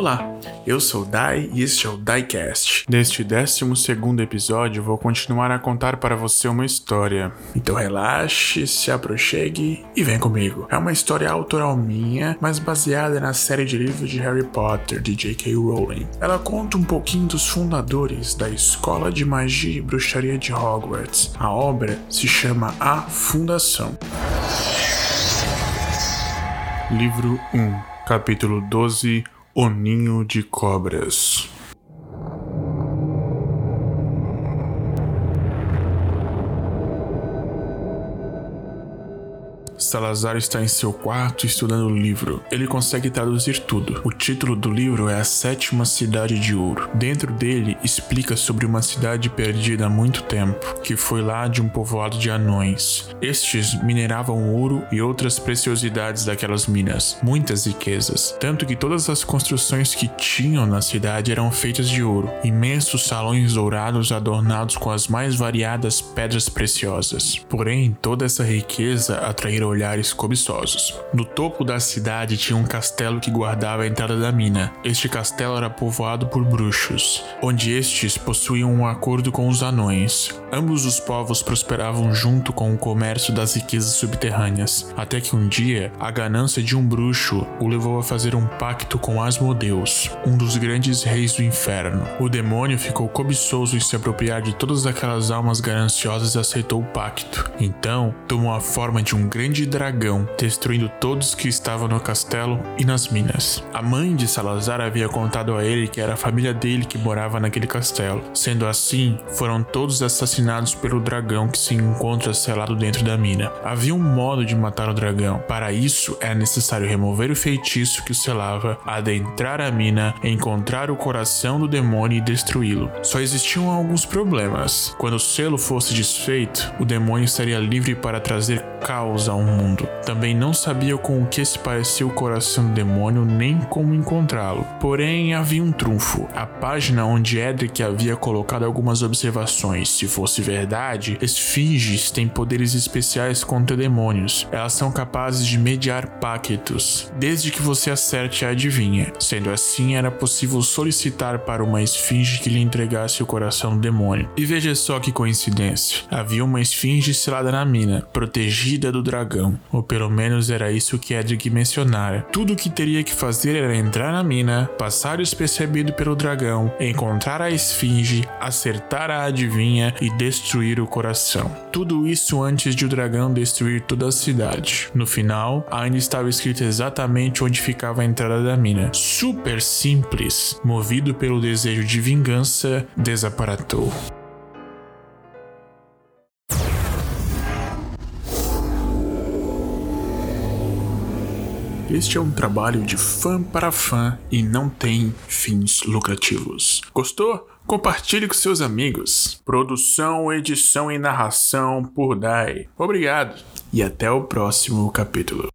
Olá, eu sou o Dai e este é o Diecast. Neste 12 episódio, vou continuar a contar para você uma história. Então relaxe, se aproxime e vem comigo. É uma história autoral minha, mas baseada na série de livros de Harry Potter de J.K. Rowling. Ela conta um pouquinho dos fundadores da Escola de Magia e Bruxaria de Hogwarts. A obra se chama A Fundação. Livro 1, capítulo 12 O Ninho de Cobras. Salazar está em seu quarto estudando o livro. Ele consegue traduzir tudo. O título do livro é A Sétima Cidade de Ouro. Dentro dele explica sobre uma cidade perdida há muito tempo, que foi lá de um povoado de anões. Estes mineravam ouro e outras preciosidades daquelas minas, muitas riquezas, tanto que todas as construções que tinham na cidade eram feitas de ouro, imensos salões dourados adornados com as mais variadas pedras preciosas. Porém, toda essa riqueza atraíra olhares cobiçosos. No topo da cidade tinha um castelo que guardava a entrada da mina. Este castelo era povoado por bruxos, onde estes possuíam um acordo com os anões. Ambos os povos prosperavam junto com o comércio das riquezas subterrâneas, até que um dia a ganância de um bruxo o levou a fazer um pacto com Asmodeus, um dos grandes reis do inferno. O demônio ficou cobiçoso em se apropriar de todas aquelas almas gananciosas e aceitou o pacto. Então, tomou a forma de um grande dragão, destruindo todos que estavam no castelo e nas minas. A mãe de Salazar havia contado a ele que era a família dele que morava naquele castelo. Sendo assim, foram todos assassinados pelo dragão que se encontra selado dentro da mina. Havia um modo de matar o dragão. Para isso, era necessário remover o feitiço que o selava, adentrar a mina, encontrar o coração do demônio e destruí-lo. Só existiam alguns problemas. Quando o selo fosse desfeito, o demônio estaria livre para trazer caos ao mundo mundo. Também não sabia com o que se parecia o coração do demônio nem como encontrá-lo. Porém, havia um trunfo: a página onde Edric havia colocado algumas observações. Se fosse verdade, esfinges têm poderes especiais contra demônios. Elas são capazes de mediar pactos, desde que você acerte a adivinha. Sendo assim, era possível solicitar para uma esfinge que lhe entregasse o coração do demônio. E veja só que coincidência: havia uma esfinge selada na mina, protegida do dragão ou pelo menos era isso que Edric mencionara. Tudo o que teria que fazer era entrar na mina, passar despercebido pelo dragão, encontrar a esfinge, acertar a adivinha e destruir o coração. Tudo isso antes de o dragão destruir toda a cidade. No final, ainda estava escrito exatamente onde ficava a entrada da mina. Super simples, movido pelo desejo de vingança, desaparatou. Este é um trabalho de fã para fã e não tem fins lucrativos. Gostou? Compartilhe com seus amigos. Produção, edição e narração por Dai. Obrigado e até o próximo capítulo.